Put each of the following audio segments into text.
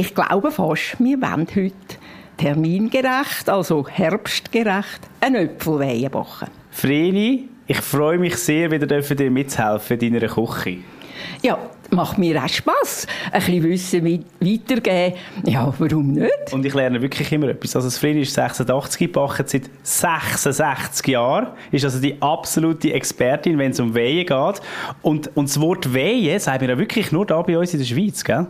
ich glaube fast, wir wollen heute termingerecht, also herbstgerecht, einen Äpfelweihen backen. Vreni, ich freue mich sehr, wieder dir mitzuhelfen in deiner Küche. Ja, macht mir auch Spass. Ein bisschen Wissen weitergeben. Ja, warum nicht? Und ich lerne wirklich immer etwas. Also, das Frieden ist 86 gebacken, seit 66 Jahren. Ist also die absolute Expertin, wenn es um Wehen geht. Und, und das Wort Wehen sagen wir ja wirklich nur da bei uns in der Schweiz, gell?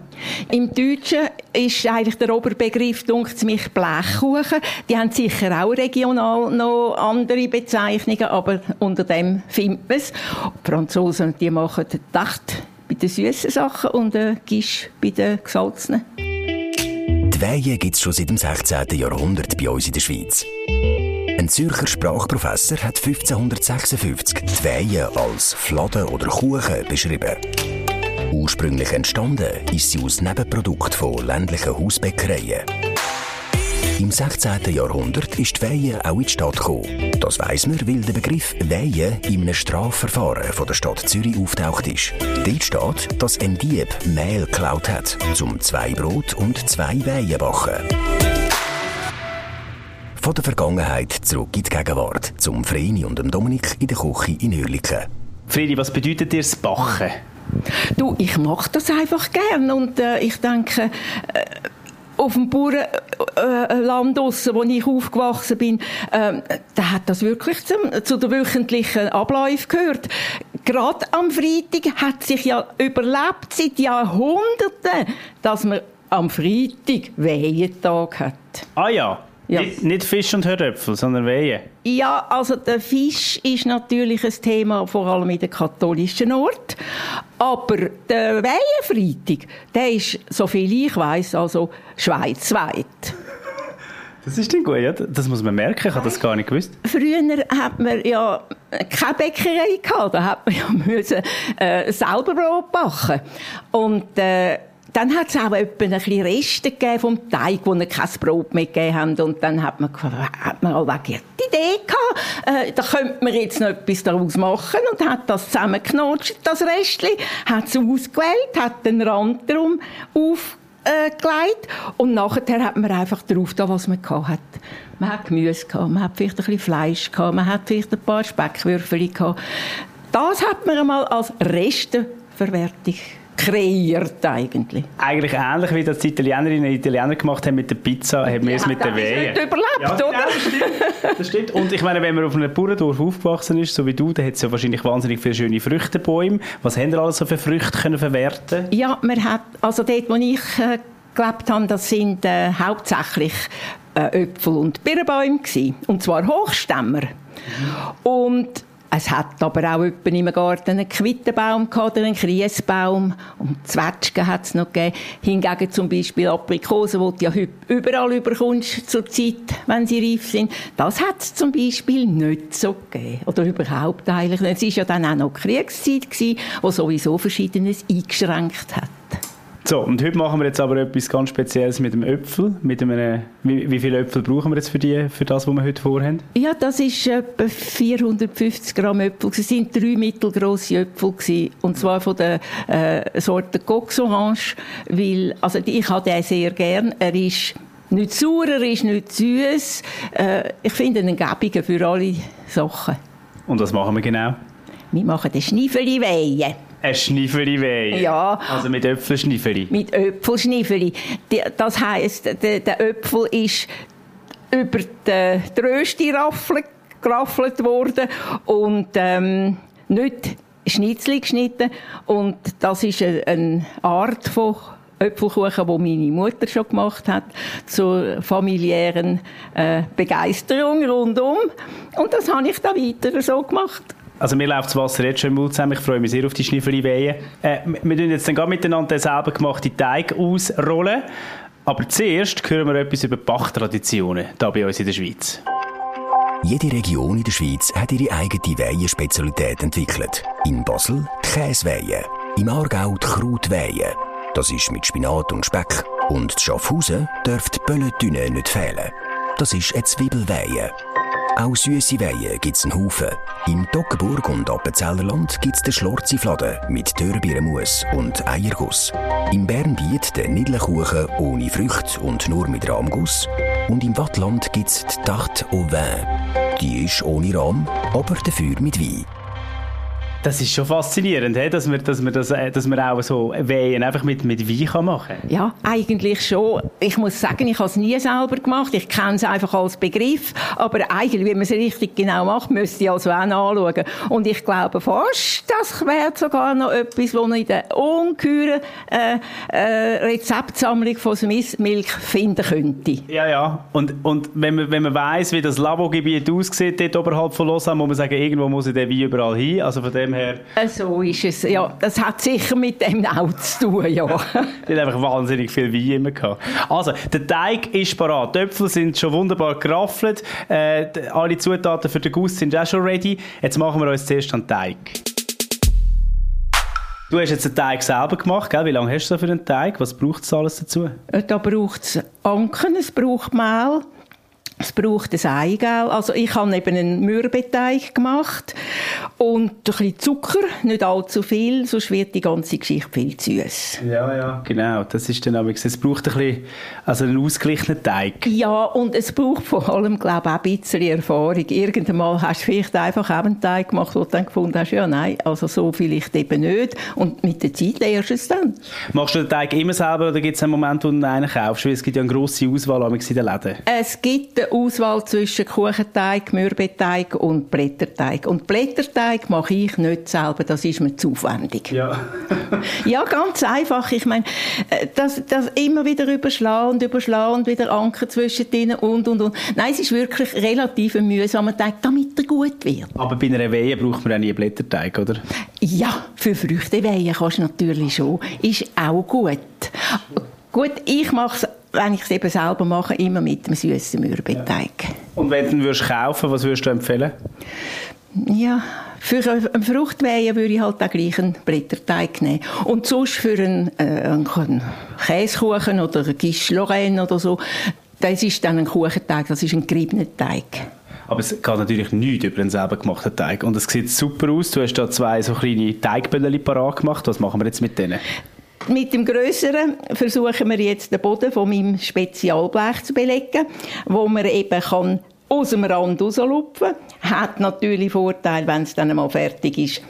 Im Deutschen ist eigentlich der Oberbegriff, dunkt mich, Blechkuchen. Die haben sicher auch regional noch andere Bezeichnungen, aber unter dem findet man es. Die Franzosen, die machen Dacht bei den süßen Sachen und äh, Gisch bei den gesalzenen. Die Weihe gibt es schon seit dem 16. Jahrhundert bei uns in der Schweiz. Ein Zürcher Sprachprofessor hat 1556 die Weihe als Fladen oder Kuchen beschrieben. Ursprünglich entstanden ist sie aus Nebenprodukt von ländlichen Hausbäckereien. Im 16. Jahrhundert ist die Weihe auch in die Stadt gekommen. Das weiss man, weil der Begriff Weihe in einem Strafverfahren von der Stadt Zürich auftaucht ist. Dort steht, dass ein Dieb Mehl geklaut hat, zum zwei Brot und zwei Weihen backen. Von der Vergangenheit zurück in die Gegenwart, zum Vreni und dem Dominik in der Küche in Hürliken. Fredi, was bedeutet dir das Bachen? Du, ich mache das einfach gern und äh, ich denke, äh, auf dem Bauernland äh, wo ich aufgewachsen bin, äh, da hat das wirklich zum, zu der wöchentlichen Ablauf gehört. Gerade am Freitag hat sich ja überlebt seit Jahrhunderten, dass man am Freitag Wehentag hat. Ah ja. Ja. Nicht, nicht, Fisch und Höröpfel, sondern Wehen. Ja, also der Fisch ist natürlich ein Thema, vor allem in den katholischen Ort. Aber der Wehenfreitag, der ist, soviel ich weiß, also schweizweit. Das ist dann gut, ja? Das muss man merken, ich habe das gar nicht gewusst. Früher hat man ja keine Bäckerei gehabt, da hat man ja müssen, äh, selber Brot backen. Und äh, dann hat es auch etwa ein bisschen Reste gegeben vom Teig, wo wir kein Brot mehr gegeben haben. Und dann hat man, hat man allweg die Idee gehabt, äh, da könnte man jetzt noch etwas daraus machen und hat das zusammengeknotscht, das Restchen, hat es ausgewählt, hat den Rand drum aufgelegt und nachher hat man einfach darauf da, was man gehabt hat. Man hat Gemüse gehabt, man hat vielleicht ein bisschen Fleisch gehabt, man hat vielleicht ein paar Speckwürfel gehabt. Das hat man einmal als Resteverwertung kreiert eigentlich. Eigentlich ähnlich wie das die Italienerinnen und Italiener gemacht haben mit der Pizza, haben wir es mit der Wehen. Das überlebt, ja, oder? Ja, das stimmt. das stimmt. Und ich meine, wenn man auf einem Bauerndorf aufgewachsen ist, so wie du, dann hat es ja wahrscheinlich wahnsinnig viele schöne Früchtebäume. Was haben ihr alles so für Früchte können verwerten? Ja, man hat, also dort, wo ich äh, gelebt habe, das sind äh, hauptsächlich äh, Äpfel und Birnbäume gewesen. Und zwar Hochstämmer. Mhm. Und es hat aber auch jemanden im Garten einen Quittenbaum oder einen Kriesbaum. Und Zwetschgen hat es noch gegeben. Hingegen zum Beispiel Aprikosen, die du ja überall überkommst zur Zeit, wenn sie reif sind. Das hat es zum Beispiel nicht so gegeben. Oder überhaupt eigentlich nicht. Es war ja dann auch noch Kriegszeit, gewesen, wo sowieso Verschiedenes eingeschränkt hat. So, und heute machen wir jetzt aber etwas ganz Spezielles mit dem Äpfel. Mit einem, wie, wie viele Äpfel brauchen wir jetzt für, die, für das, was wir heute vorhaben? Ja, das ist etwa 450 Gramm Äpfel. Es waren drei mittelgroße Äpfel. Gewesen, und zwar von der äh, Sorte Cox Orange. Weil, also ich habe den sehr gern. Er ist nicht sauer, er ist nicht süß. Äh, ich finde ihn gäbiger für alle Sachen. Und was machen wir genau? Wir machen den Schniefeli-Weihen. Ein Schniffeli Ja. Also mit Äpfelschniffeli. Mit Äpfelschniffeli. Das heisst, der, der Äpfel ist über die, Rösti geraffelt worden und ähm, nicht Schnitzel geschnitten. Und das ist eine, Art von Äpfelkuchen, die meine Mutter schon gemacht hat, zur familiären äh, Begeisterung rundum. Und das habe ich dann weiter so gemacht. Also mir läuft das Wasser jetzt schon im Mund zusammen. Ich freue mich sehr auf die Schniffeli-Wehen. Äh, wir tun jetzt dann gerade miteinander den selber gemachten Teig ausrollen. Aber zuerst hören wir etwas über Bachtraditionen hier bei uns in der Schweiz. Jede Region in der Schweiz hat ihre eigene Weihenspezialität entwickelt. In Basel die Käseweihe, im Aargau die Krautweihe. Das ist mit Spinat und Speck. Und in Schaffhausen dürfte die Bölletüne nicht fehlen. Das ist eine Zwiebelweihe. Auch süße Weihen gibt es einen Haufen. Im Toggenburg und Appenzellerland gibt es den Schlorzifladen mit Dörrbeerenmus und Eierguss. Im Bernbiet den Nidlenkuchen ohne Früchte und nur mit Rahmguss. Und im Wattland gibt es die Tarte au Vin. Die ist ohne Rahm, aber dafür mit Wein. Das ist schon faszinierend, dass man, dass man, das, äh, dass man auch so Wehen einfach mit, mit Wein machen kann. Ja, eigentlich schon. Ich muss sagen, ich habe es nie selber gemacht. Ich kenne es einfach als Begriff. Aber eigentlich, wie man es richtig genau macht, müsste ich also auch anschauen. Und ich glaube fast, das wäre sogar noch etwas, was man in der ungeheuren äh, äh, Rezeptsammlung von Swiss Milk finden könnte. Ja, ja. Und, und wenn man, wenn man weiss, wie das Labo-Gebiet aussieht, dort oberhalb von Lausanne, muss man sagen, irgendwo muss ich der Wein überall hin. Also von dem dem her. Äh, so ist es, ja. Das hat sicher mit dem auch zu tun, ja. Die hat einfach wahnsinnig viel Wein immer gehabt. Also, der Teig ist parat. Die Äpfel sind schon wunderbar geraffelt. Äh, alle Zutaten für den Guss sind auch schon ready. Jetzt machen wir uns zuerst an den Teig. Du hast jetzt den Teig selber gemacht, gell? Wie lange hast du für den Teig? Was braucht es alles dazu? Äh, da braucht es Anken, es braucht Mehl, es braucht ein Eigelb. Also ich habe eben einen Mürbeteig gemacht und ein bisschen Zucker, nicht allzu viel, sonst wird die ganze Geschichte viel zu süß. Ja, ja, genau. Das ist dann aber, es braucht ein bisschen, also einen ausgeglichenen Teig. Ja, und es braucht vor allem, glaube ich, auch ein bisschen Erfahrung. Irgendwann hast du vielleicht einfach auch einen Teig gemacht, wo du dann gefunden hast, ja, nein, also so vielleicht eben nicht. Und mit der Zeit lernst du es dann. Machst du den Teig immer selber oder gibt es einen Moment, wo du einen kaufst? Weil es gibt ja eine grosse Auswahl in den Läden. Es gibt Auswahl zwischen Kuchenteig, Mürbeteig und Blätterteig. Und Blätterteig mache ich nicht selber, das ist mir zu aufwendig. Ja. ja, ganz einfach. Ich meine, äh, das, das immer wieder überschlagen und überschlagen und wieder Anker zwischen denen und, und, und. Nein, es ist wirklich relativ ein mühsamer Teig, damit er gut wird. Aber bei einer Wehe braucht man auch nie Blätterteig, oder? Ja, für Früchtewehen kannst du natürlich schon. Ist auch gut. Gut, ich mache es wenn ich es eben selber mache, immer mit dem süßen Mürbeteig. Ja. Und wenn du ihn würdest kaufen, was würdest du empfehlen? Ja, für einen Fruchtweihen würde ich halt auch gleich einen Blätterteig nehmen. Und sonst für einen, äh, einen Käsekuchen oder einen Quiche Lorraine oder so, das ist dann ein Kuchenteig, das ist ein geriebener Teig. Aber es geht natürlich nicht über einen selber gemachten Teig. Und es sieht super aus. Du hast da zwei so kleine Teigbälle parat gemacht. Was machen wir jetzt mit denen? Mit dem Größeren versuchen wir jetzt den Boden von meinem Spezialblech zu belegen, wo man eben kann aus dem Rand rauslupfen. Hat natürlich Vorteil, wenn es dann einmal fertig ist,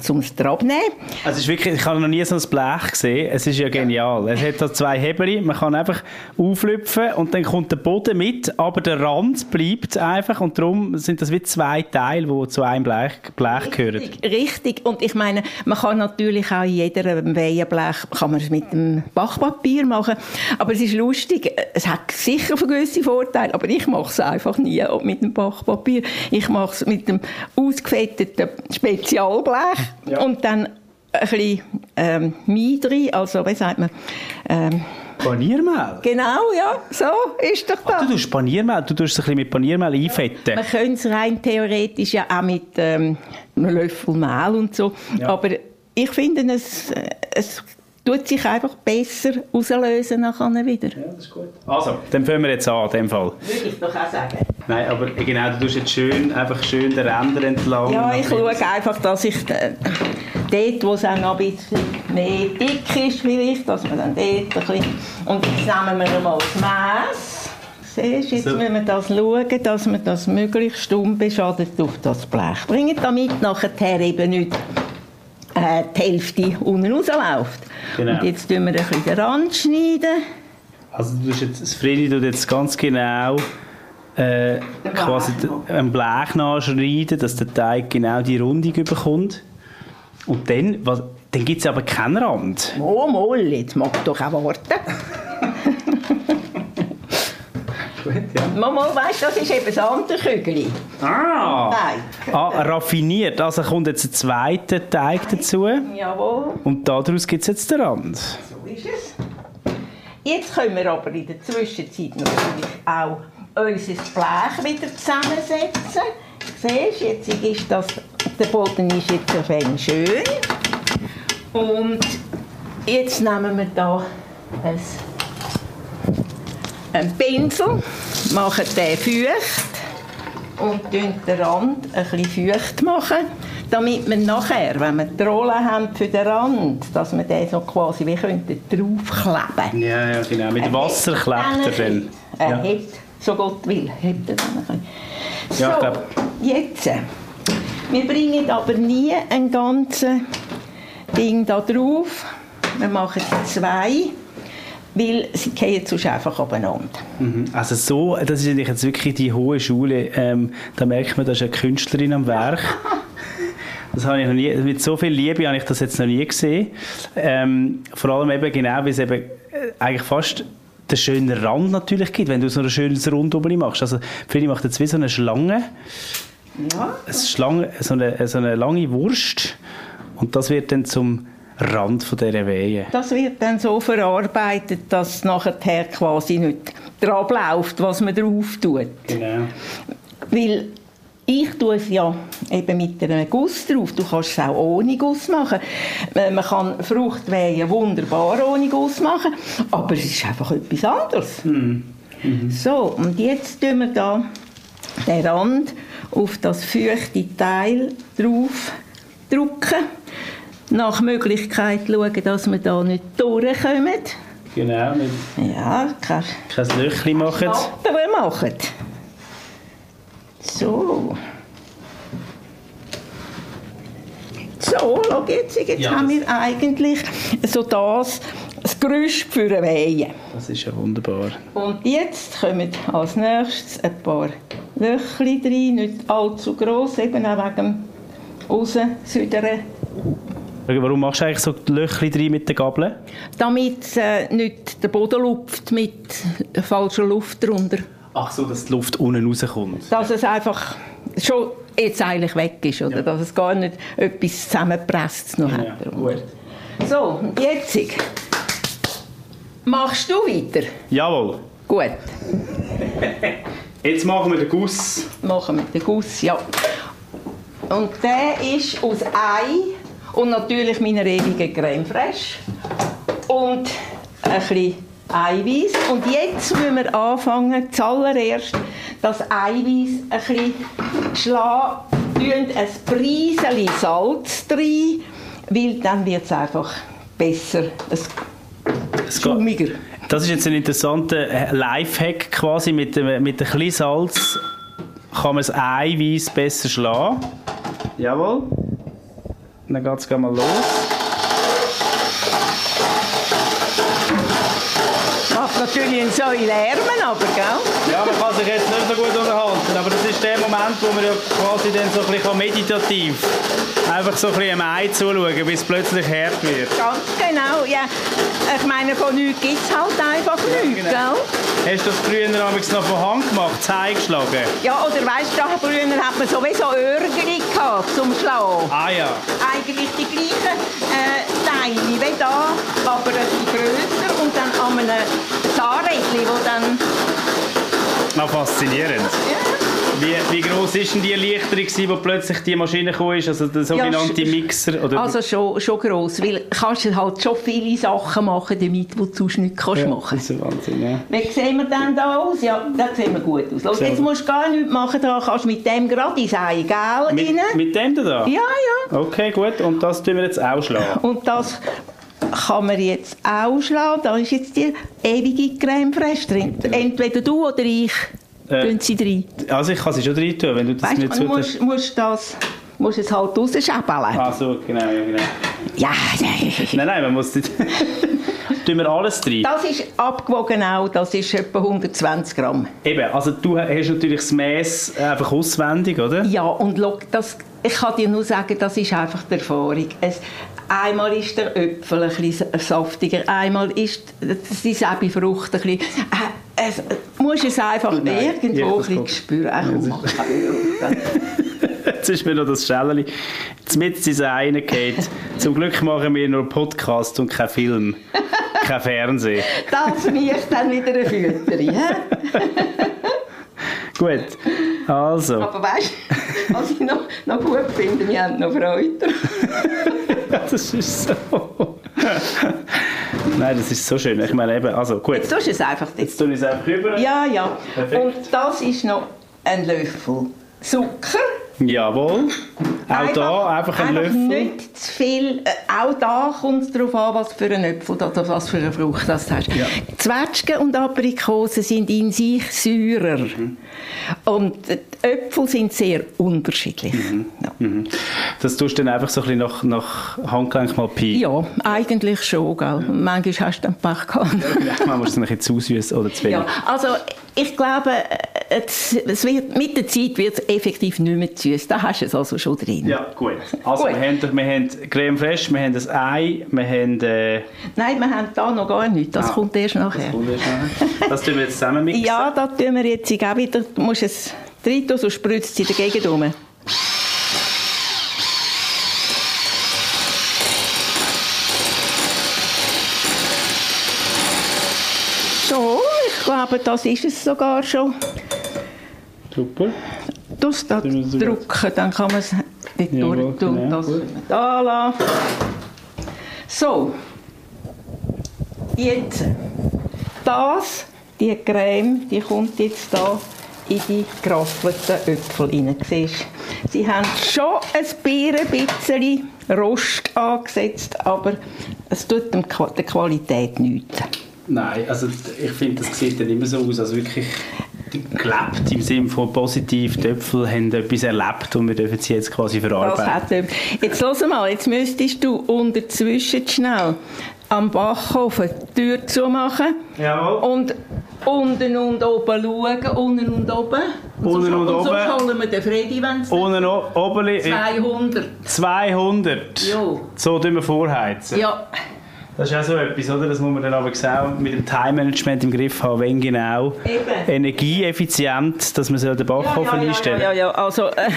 zum abnehmen. Also ist wirklich, ich habe noch nie so ein Blech gesehen. Es ist ja genial. Es hat da zwei Hebel. Man kann einfach auflüpfen und dann kommt der Boden mit, aber der Rand bleibt einfach und darum sind das wie zwei Teile, die zu einem Blech, Blech gehören. Richtig. Und ich meine, man kann natürlich auch in jeder Wehenblech kann man es mit dem Bachpapier machen. Aber es ist lustig. Es hat sicher gewisse Vorteile, aber ich mache es einfach nie mit dem Bachpapier. Ich mache es mit dem ausgefetteten Spezialblech ja. und dann ein bisschen ähm, Mehl drin, also wie sagt man... Ähm, Paniermehl? Genau, ja, so ist doch das. Ach, du tust Paniermehl, du tust es ein bisschen mit Paniermehl einfetten. Man könnte es rein theoretisch ja auch mit ähm, einem Löffel Mehl und so, ja. aber ich finde, es, es tut sich einfach besser auslösen nachher wieder. Ja, das ist gut. Also, dann fangen wir jetzt an, in dem Fall. Würde ich doch auch sagen. Nein, aber genau, du tust jetzt schön, einfach schön den Ränder entlang. Ja, ich schaue einfach, dass ich äh, dort, wo es auch noch ein bisschen mehr dick ist vielleicht, dass man dann dort ein bisschen... Und jetzt nehmen wir mal das Maß. Siehst, jetzt so. müssen wir das schauen, dass wir das möglichst stumm beschadet auf das Blech bringen, damit nachher eben nicht äh, die Hälfte unten rausläuft. Genau. Und jetzt schneiden wir ein bisschen den Rand. Schneiden. Also du jetzt, das Fredi tut jetzt ganz genau äh, quasi ein Blech nachschneiden, dass der Teig genau die Rundung bekommt. Und dann, was, dann gibt es aber keinen Rand. Oh, mal, jetzt mag doch auch warten. Gut, ja. Mama, weißt, das ist eben das andere Kügel. Ah. Teig. ah, raffiniert. Also kommt jetzt ein zweiter Teig dazu. Jawohl. Und daraus gibt es jetzt den Rand. So ist es. Jetzt können wir aber in der Zwischenzeit natürlich auch unser Blech wieder zusammensetzen. Siehst, jetzt ist das, der Boden ist jetzt ein schön. Und jetzt nehmen wir hier ein einen Pinsel, machen den feucht und den Rand ein bisschen feucht machen, damit wir nachher, wenn wir die Rolle haben für den Rand, dass wir den so quasi wie könnten draufkleben. Ja, ja, genau. Mit Wasser klebt er dann. Er Ja. so Gott will, hebt er dann bisschen. Ja, ich so, glaub- jetzt. Wir bringen aber nie ein ganzes Ding da drauf. Wir machen zwei, weil sie gehen sonst einfach aufeinander. Mhm. Also so, das ist jetzt wirklich die hohe Schule. Ähm, da merkt man, da ist eine Künstlerin am Werk. Das habe ich noch nie, mit so viel Liebe habe ich das jetzt noch nie gesehen. Ähm, vor allem eben genau, weil es eben äh, eigentlich fast den schönen Rand natürlich gibt, wenn du so ein schönes Rundumli machst. Also Fredi macht jetzt wie so eine Schlange, Ja. eine Schlange so, eine, so eine lange Wurst und das wird dann zum Rand von dieser Wehe. Das wird dann so verarbeitet, dass es nachher quasi nicht dran läuft, was man drauf tut. Genau. Weil ich tue es ja eben mit einem Guss drauf. Du kannst es auch ohne Guss machen. Äh, Man kann Fruchtwehen wunderbar ohne Guss machen, aber es ist einfach etwas anderes. So, und jetzt tun wir da den Rand auf das feuchte Teil drauf drücken. Nach Möglichkeit schauen, dass wir da nicht durchkommen. Genau, mit Ja, kein kein Löchchen machen. Schnappen machen. So. So, schau jetzt, jetzt Ja, haben wir eigentlich so das, das Gerüst für eine Wehe. Das ist ja wunderbar. Und jetzt kommen als nächstes ein paar Löchchen rein, nicht allzu gross, eben auch wegen dem Raussüdern. Warum machst du eigentlich so Löchchen drin mit den Gabeln? Damit äh, nicht der Boden lupft mit falscher Luft drunter. Ach so, dass die Luft unten rauskommt. dass es einfach schon jetzt eigentlich weg ist, oder? Ja. Dass es gar nicht etwas zusammengepresst noch hat. gut. So, jetzt machst du weiter. Jawohl. Gut, Jetzt machen wir den Guss. machen wir den Guss, ja. Und der ist aus Ei und natürlich meiner ewigen Creme fraiche und ein bisschen Eiweiß. Und jetzt müssen wir anfangen, zuallererst das Eiweiß ein bisschen schlagen, tun ein Preiselchen Salz rein, weil dann wird es einfach besser, es Es. Das ist jetzt ein interessanter äh, Lifehack quasi. Mit, dem- mit ein bisschen Salz kann man das Eiweiß besser schlagen. Jawohl. Dann geht es mal los. Macht natürlich einen Säule Lärmen, aber, gell? Ja, man kann sich jetzt nicht so gut unterhalten, aber das ist der Moment, wo man ja quasi dann so ein bisschen meditativ einfach so ein bisschen am Ei zuschauen, bis es plötzlich hart wird. Ganz genau, ja. Ich meine, von nichts gibt es halt einfach nichts, genau. gell? Hast du das früher noch von Hand gemacht, das Ei geschlagen? Ja, oder weißt du, früher hat man sowieso Örgeli gehabt zum Schlagen. Ah ja. Eigentlich die gleichen äh, Teile wie da, aber ein bisschen grösser und dann an einem Zahnrädchen, wo dann... Na, faszinierend. Wie, wie gross war denn die Erleichterung, gewesen, wo plötzlich die Maschine gekommen ist, also der sogenannte sch- Mixer? Oder Also schon, schon gross, weil kannst du halt schon viele Sachen machen damit, die du sonst nicht kannst ja, machen Das ist Wahnsinn, ja. Wie sehen wir denn da aus? Ja, da sehen wir gut aus. Los, jetzt musst du gar nichts machen, da kannst du mit dem gerade ins Ei, gell? Mit, rein? mit dem da? Ja, ja. Okay, gut. Und das tun wir jetzt auch schlagen. Und das kann man jetzt auch schlagen. Da ist jetzt die ewige Creme fraiche drin. Entweder du oder ich Äh, tun sie rein. Also ich kann sie schon rein tun, wenn du das Weißt mir zutust. musst, musst, das, musst es halt rausschäbeln. Ah so, genau, ja, genau. Ja, Nein, nein, man muss nicht... tun wir alles rein. das ist abgewogen auch. Das ist etwa 120 Gramm. Eben, also du hast natürlich das Mess einfach auswendig, oder? Ja, und schau, das, ich kann dir nur sagen, das ist einfach die Erfahrung. Es, einmal ist der Äpfel ein bisschen saftiger, einmal ist die Säbefrucht ein bisschen... Äh, es, du musst es einfach Nein, irgendwo ein spüren. Ach, Jetzt ist mir noch das Schällerli mit ins eine geht. Zum Glück machen wir nur Podcast und kein Film, kein Fernsehen. Das riecht dann wieder eine Fütterung. Gut, also. Aber weißt du, was ich noch, noch gut finde? Wir haben noch Freude. Ja, das ist so. Nein, das ist so schön. Ich meine eben, also gut. Jetzt tust du es einfach Jetzt tue ich es einfach rüber. Ja, ja. Perfekt. Und das ist noch ein Löffel Zucker. Jawohl. Auch da einfach ein Löffel. nicht zu viel. Äh, auch da kommt es darauf an, was für ein Äpfel oder was für eine Frucht das du hast. Ja. Zwetschgen und Aprikosen sind in sich säurer. Mhm. Und Äpfel sind sehr unterschiedlich. Ja. Mhm. Das tust du dann einfach so ein bisschen nach, nach Handgelenk mal piepen. ja, eigentlich schon. Gell? Manchmal hast du dann Pech gehabt. Man muss es ein bisschen zu süß oder zu wenig. Ja, also ich glaube, äh, es, es wird, mit der Zeit wird es effektiv nicht mehr süß. Da hast du es also schon drin. Ja, gut. Also Gut. Wir, haben, wir haben Creme fraiche, wir haben ein Ei, wir haben... Äh, Nein, wir haben da noch gar nichts. Das Ah, kommt erst nachher. das, das tun wir jetzt zusammen mixen. Ja, da tun wir jetzt auch wieder. Du musst es rein tun, sonst spritzt es in der Gegend rum. So, glaube, das ist es sogar schon. Super. Das da drücken, dann kann man es nicht Jawohl, durch tun. genau, Das da lassen. So, jetzt das, die Creme, die kommt jetzt da in die geraffelten Äpfel rein. Siehst? Sie haben schon ein bisschen Rost angesetzt, aber es tut der Qualität nichts. Nein, also ich finde, das sieht dann immer so aus, als wirklich gelebt im Sinne von positiv. Die Äpfel haben etwas erlebt und wir dürfen sie jetzt quasi verarbeiten. Jetzt hör mal, jetzt müsstest du unterzwischen schnell am Backofen die Tür zumachen Jawohl. und unten und oben schauen, unten und oben. Unten und so, oben. so holen wir den Freddy, wenn es noch Oberli. 200. 200. Jo. So tun wir vorheizen. Ja, Das ist auch so etwas, oder? Das muss man dann aber auch mit dem Time-Management im Griff haben, wenn genau Eben. energieeffizient, dass man so den Backofen ja, ja, einstellen ja, ja, ja. Also, äh,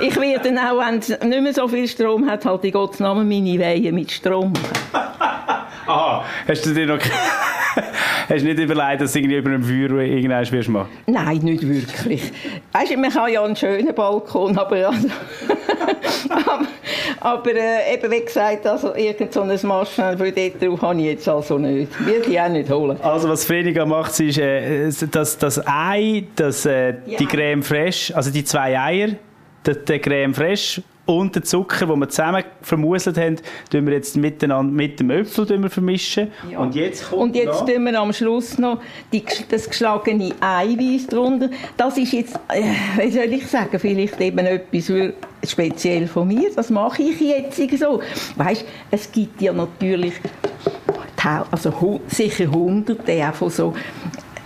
ich werde dann auch, wenn es nicht mehr so viel Strom hat, halt in Gottes Namen meine Wehen mit Strom. Aha, hast du dir noch hast du nicht überlegt, dass du irgendwie über einem Feuer irgendwann wirst machen? Nein, nicht wirklich. Weißt du, man kann ja einen schönen Balkon, aber, also, aber, aber äh, eben wie gesagt, also irgend so ein Maschinen für dort drauf habe ich jetzt also nicht. Will ich auch nicht holen. Also was Frediga macht, ist äh, das, das Ei, das, äh, die Ja. Creme fraiche, also die zwei Eier, der, der Creme fraiche und der Zucker, den wir zusammen vermuselt haben, tun wir jetzt miteinander mit dem Äpfel vermischen. Ja. Und jetzt kommt Und jetzt noch- tun wir am Schluss noch die, das geschlagene Eiweiß drunter. Das ist jetzt, äh, wie soll ich sagen, vielleicht eben etwas für, speziell von mir. Das mache ich jetzt so. Weißt, es gibt ja natürlich also sicher hunderte auch von so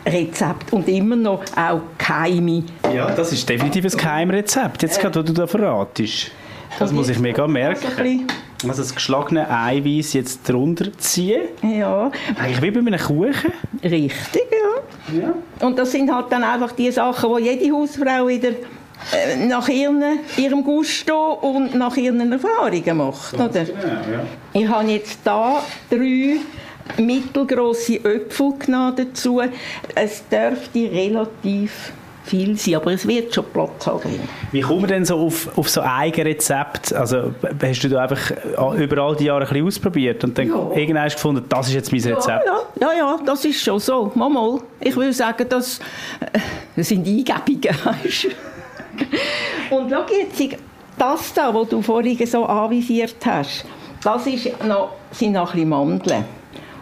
Rezepten und immer noch auch Keime. Ja, das ist definitiv ein Geheimrezept, jetzt gerade, was du da verratest. Das muss ich mega merken. Also das geschlagene Eiweiß jetzt drunter ziehen. Ja, Eigentlich wie bei einem Kuchen. richtig, ja. Ja. Und das sind halt dann einfach die Sachen, die jede Hausfrau wieder äh, nach ihren, ihrem Gusto und nach ihren Erfahrungen macht. Oder? Genau, ja. Ich habe jetzt da drei mittelgroße Äpfel genommen dazu. Es dürfte relativ viel sein, aber es wird schon Platz haben. Wie kommen wir denn so auf, auf so Eigenrezept? Also hast du da einfach über all die Jahre ein bisschen ausprobiert und dann Ja. irgendwann hast gefunden, das ist jetzt mein Ja, Rezept? ja, ja, ja, das ist schon so. Mal, mal. Ich würde sagen, das, äh, das sind Eingebungen. Und schau jetzt, das da, was du vorhin so anvisiert hast, das ist noch, sind noch ein bisschen Mandeln.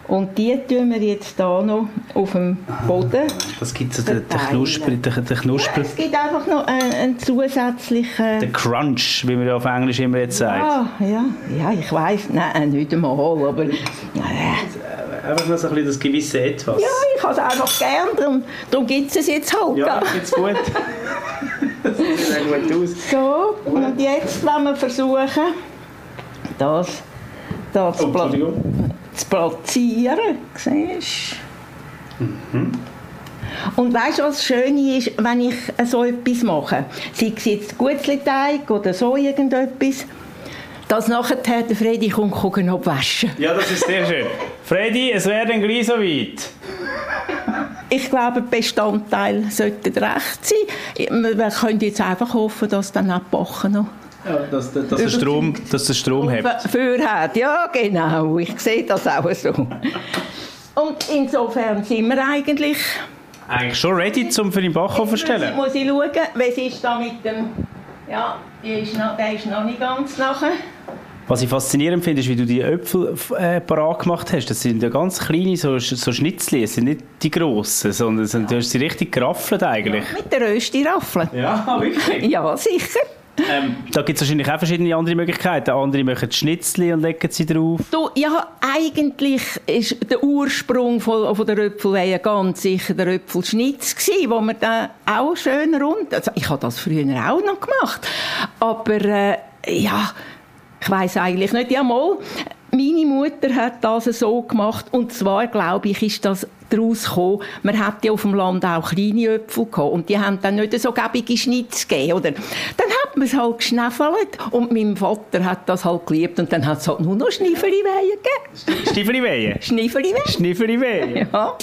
Und die tun wir jetzt da noch auf dem Boden. Das gibt so den, den. Knusper, den, den Knusper, Es gibt einfach noch einen, einen zusätzlichen... den Crunch, wie man ja auf Englisch immer jetzt sagt. Ah, ja, ja, ich weiß, nein, nicht einmal, aber... Äh, Einfach noch so ein bisschen das gewisse Etwas. Ja, ich habe es einfach gern, darum, darum gibt es jetzt halt. Ja, jetzt gut. das sieht gut aus. So, und jetzt wollen wir versuchen, das da zu, Oh. Zu platzieren. Siehst? Mhm. Und weißt du, was das Schöne ist, wenn ich so etwas mache? Sei es jetzt Gutzli-Teig oder so irgendetwas, dass nachher der Freddy kommt, gucken, ob waschen. Ja, das ist sehr schön. Freddy, es wäre dann gleich so weit. Ich glaube, die Bestandteile sollten recht sein. Wir können jetzt einfach hoffen, dass dann auch die Backen noch Ja, dass, dass, der Strom, dass der Strom hat. für hat. Ja, genau. Ich sehe das auch so. Und insofern sind wir eigentlich Eigentlich schon ready, um für den Backofen zu stellen? Muss ich schauen, was ist da mit dem... Ja, der ist noch, der ist noch nicht ganz nachher. Was ich faszinierend finde, ist, wie du die Äpfel äh, parat gemacht hast. Das sind ja ganz kleine so, so Schnitzli, das sind nicht die grossen, sondern sind, du hast sie richtig geraffelt eigentlich. Ja, mit der Rösti-Raffel. Ja, wirklich? ja, sicher. Ähm, da gibt es wahrscheinlich auch verschiedene andere Möglichkeiten. Andere machen Schnitzli und legen sie drauf. Du, ja, eigentlich ist der Ursprung von, von der Röpfelweihe ganz sicher der Röpfelschnitz gewesen, wo man dann auch schön rund... Also ich habe das früher auch noch gemacht. Aber, äh, ja ich weiß eigentlich nicht. Ja, mal, meine Mutter hat das so gemacht und zwar, glaube ich, ist das daraus gekommen, man hat ja auf dem Land auch kleine Äpfel gehabt und die haben dann nicht so gäbige Schnitz gegeben, oder? Dann hat man es halt geschnäffelt und mein Vater hat das halt geliebt und dann hat es halt nur noch Schniffeli-Wehen gegeben. Schniffeli-Wehen? Schniffeli-Wehen. Schniffeli-Wehen. Ja.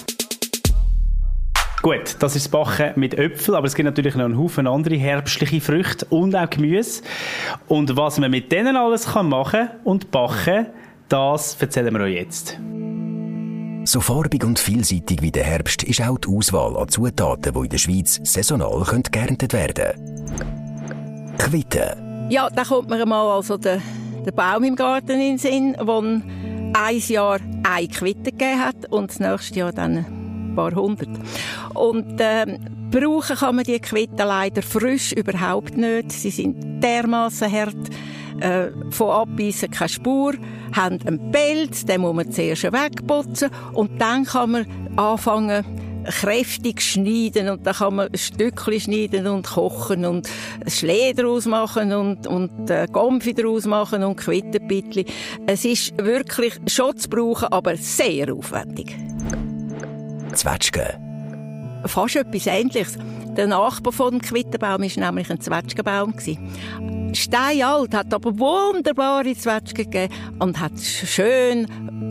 Gut, das ist das Backen mit Äpfeln, aber es gibt natürlich noch einen Haufen andere herbstliche Früchte und auch Gemüse. Und was man mit denen alles kann machen und backen, das erzählen wir euch jetzt. So farbig und vielseitig wie der Herbst ist auch die Auswahl an Zutaten, die in der Schweiz saisonal geerntet werden können. Quitten. Ja, da kommt mir mal also der, der Baum im Garten in den Sinn, der ein Jahr eine Quitte gegeben hat und das nächste Jahr dann paar hundert. Und äh, brauchen kann man die Quitten leider frisch überhaupt nicht. Sie sind dermaßen hart. Äh, von Abbeissen keine Spur, haben einen Pelz, den muss man zuerst wegputzen und dann kann man anfangen, kräftig schneiden und dann kann man Stückchen schneiden und kochen und Schlee daraus machen und, und äh, Gomfi daraus machen und Quittenpittli. Es ist wirklich schon zu brauchen, aber sehr aufwendig. Zwetschgen. Fast etwas Ähnliches. Der Nachbar von dem Quittenbaum war nämlich ein Zwetschgenbaum. Steinalt, hat aber wunderbare Zwetschgen gegeben und hat schön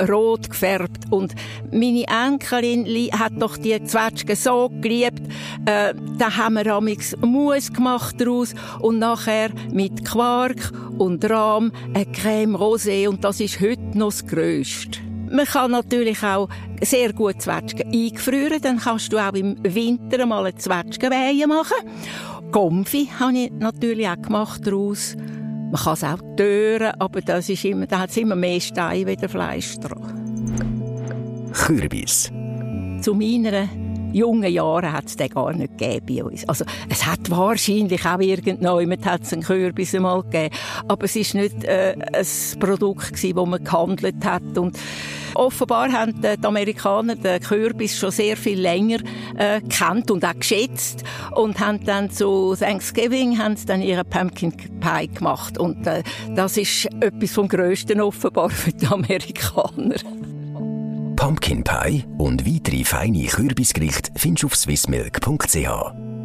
rot gefärbt. Und meine Enkelin hat doch die Zwetschgen so geliebt. Äh, da haben wir amix Mus gemacht daraus und nachher mit Quark und Rahm eine Creme Rosé und das ist heute noch das Grösste. Man kann natürlich auch sehr gut Zwetschgen eingefrieren. Dann kannst du auch im Winter mal eine Zwetschgenweihe machen. Gomfi habe ich natürlich auch gemacht daraus. Man kann es auch tören, aber das ist immer, da hat es immer mehr Steine wie Fleisch dran. Kürbis. Zu meiner jungen Jahren hat es den gar nicht gegeben bei uns. Also, es hat wahrscheinlich auch irgendjemand einen Kürbis einmal gegeben. Aber es ist nicht äh, ein Produkt gewesen, das man gehandelt hat. Und offenbar haben die Amerikaner den Kürbis schon sehr viel länger äh, kennt und auch geschätzt und haben dann zu Thanksgiving haben sie dann ihren Pumpkin Pie gemacht. Und äh, das ist etwas vom Größten offenbar für die Amerikaner. Pumpkin Pie und weitere feine Kürbisgerichte findest du auf swissmilk.ch.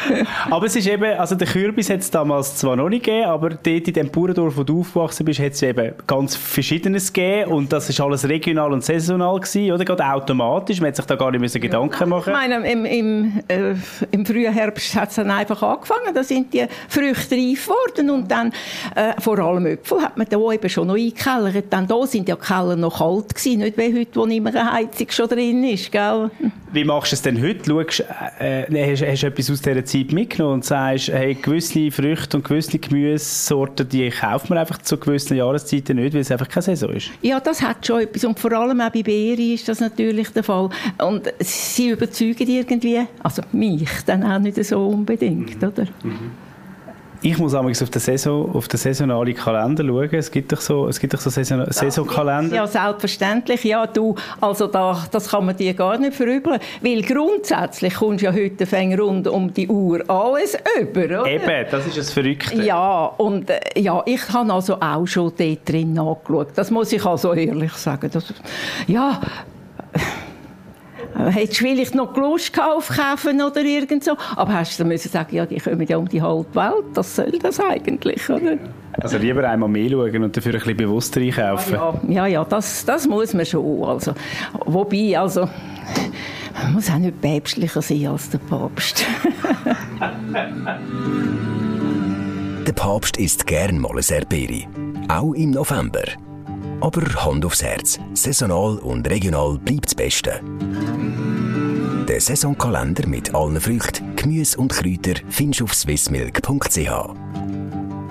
aber es ist eben, also der Kürbis hat es damals zwar noch nicht gegeben, aber dort in dem Bauerndorf, wo du aufgewachsen bist, hat es eben ganz Verschiedenes gegeben und das ist alles regional und saisonal gewesen, oder? Gerade automatisch, man hat sich da gar nicht müssen Gedanken machen Ich meine, im, im, äh, im frühen Herbst hat es dann einfach angefangen, da sind die Früchte reif geworden und dann, äh, vor allem Äpfel, hat man da eben schon noch eingekellert. Dann da sind ja die Keller noch kalt gewesen, nicht wie heute, wo immer eine Heizung schon drin ist, gell? Wie machst du es denn heute? Schaust, äh, äh hast, hast du etwas aus dieser Zeit mitgenommen und sagst, hey, gewisse Früchte und gewisse Gemüsesorten, die kauft man einfach zu gewissen Jahreszeiten nicht, weil es einfach keine Saison ist? Ja, das hat schon etwas. Und vor allem auch bei Beeren ist das natürlich der Fall. Und sie überzeugen irgendwie, also mich dann auch nicht so unbedingt, mhm. oder? Mhm. Ich muss auf den, Saison, auf den saisonalen Kalender schauen. Es gibt doch so, es gibt doch so Saison, Saisonkalender. Ja, selbstverständlich. Ja, du, also da, das kann man dir gar nicht verübeln. Weil grundsätzlich kommst du ja heute fäng rund um die Uhr alles über, oder? Eben, das ist das Verrückte. Ja, und äh, ja, ich habe also auch schon dort drin nachgeschaut. Das muss ich also ehrlich sagen. Das, ja, Hättest du vielleicht noch Lust aufkaufen oder irgend so. Aber hast du müssen sagen, ja, die kommen ja um die halbe Welt. Das soll das eigentlich, oder? Also lieber einmal mehr schauen und dafür ein bisschen bewusster einkaufen. Ja, ja, ja das, das muss man schon. Also, wobei, also, man muss auch nicht päpstlicher sein als der Papst. der Papst isst gern mal ein Erdbeere. Auch im November. Aber Hand aufs Herz, saisonal und regional bleibt das Beste. Den Saisonkalender mit allen Früchten, Gemüse und Kräutern findest du auf swissmilk.ch.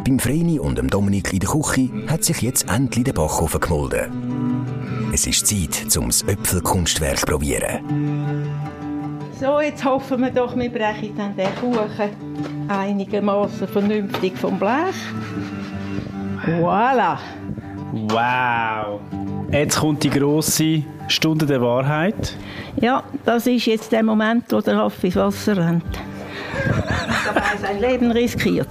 Beim Vreni und dem Dominik in der Küche hat sich jetzt endlich der Backofen gemolden. Es ist Zeit, um das Äpfelkunstwerk zu probieren. So, jetzt hoffen wir doch, wir brechen dann den Kuchen einigermaßen vernünftig vom Blech. Voilà. Wow! Jetzt kommt die grosse Stunde der Wahrheit. Ja, das ist jetzt der Moment, wo der Haffi ins Wasser rennt. Dabei sein Leben riskiert.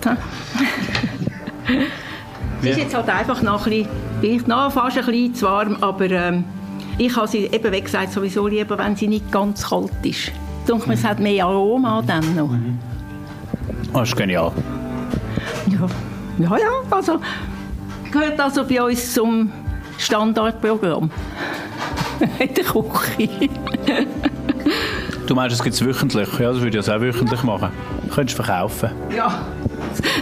Es ist jetzt halt einfach noch ein bisschen, vielleicht noch fast ein bisschen zu warm, aber ähm, ich habe sie eben, wie gesagt, sowieso lieber, wenn sie nicht ganz kalt ist. Denke mir, es hat mehr Aroma dann noch. Das ist genial. Ja, ja, ja also gehört also bei uns zum Standardprogramm. In der Küche. Du meinst, es gibt es wöchentlich? Ja, das würde ich auch wöchentlich machen. Könntest du verkaufen. Ja,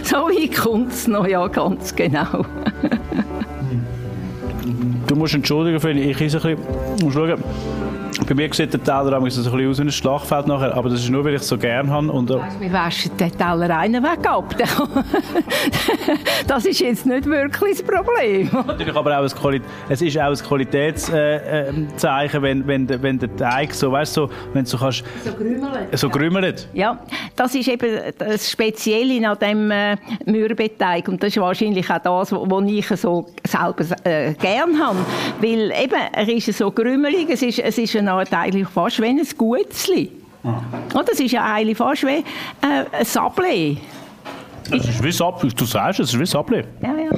so weit kommt es noch, ja, ganz genau. Du musst entschuldigen, Feli, ich esse ein bisschen... Musst schauen. Bei mir sieht der Teller ein bisschen aus wie ein Schlachtfeld nachher, aber das ist nur, weil ich es so gerne habe. Und, äh, Wir waschen den Teller einen weg ab. Das ist jetzt nicht wirklich das Problem. natürlich aber auch ein Quali es ist auch ein Qualitätszeichen, Zeichen, wenn, wenn, der- wenn der Teig so, weißt so, wenn du so kannst, So grümmeln. so grümmelt. Ja, das ist eben das Spezielle an dem äh, Mürbeteig und das ist wahrscheinlich auch das, was ich so selber äh, gern habe, weil eben er ist so grümmelig, es ist, es ist eine Art eigentlich fast wie ein Gutzli. Und das ist ja eigentlich fast wie äh, ein Sablé. Es ist wie Sablé, du sagst, es ist wie Sablé. Ja, ja.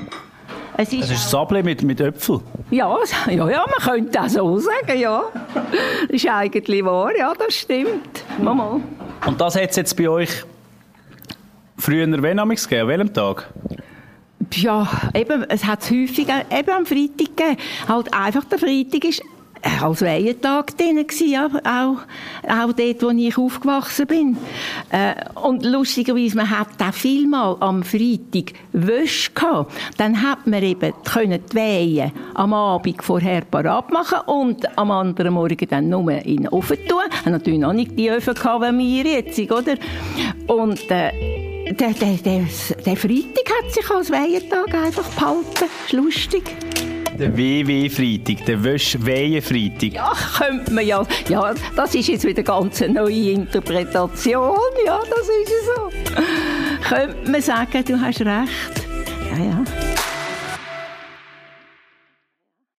Es ist, Es ist Sablé mit, mit Äpfel. ja, ja, ja, man könnte auch so sagen, ja. Das ist eigentlich wahr, ja, das stimmt. Mal, mal. Und das hat es jetzt bei euch früher wenn amigs gegeben? An welchem Tag? Ja, eben, es hat es häufig eben am Freitag gegeben. Halt einfach der Freitag ist äh, als Weihentag drin ja, auch, auch dort, wo ich aufgewachsen bin. Äh, und lustigerweise, man hat auch vielmal am Freitag Wäsche gehabt. Dann hat man eben können die Wehen am Abend vorher parat machen und am anderen Morgen dann nur in den Ofen tun. Haben natürlich noch nicht die Öfen gehabt, wie wir jetzt, oder? Und, äh, der, der, der, der Freitag hat sich als Weihentag einfach behalten. Ist lustig. Der WW-Freitag, der Wäsch-Wehe-Freitag. Ja, könnte man ja. Ja, das ist jetzt wieder ganz eine neue Interpretation. Ja, das ist so. Könnte man sagen, du hast recht. Ja, ja.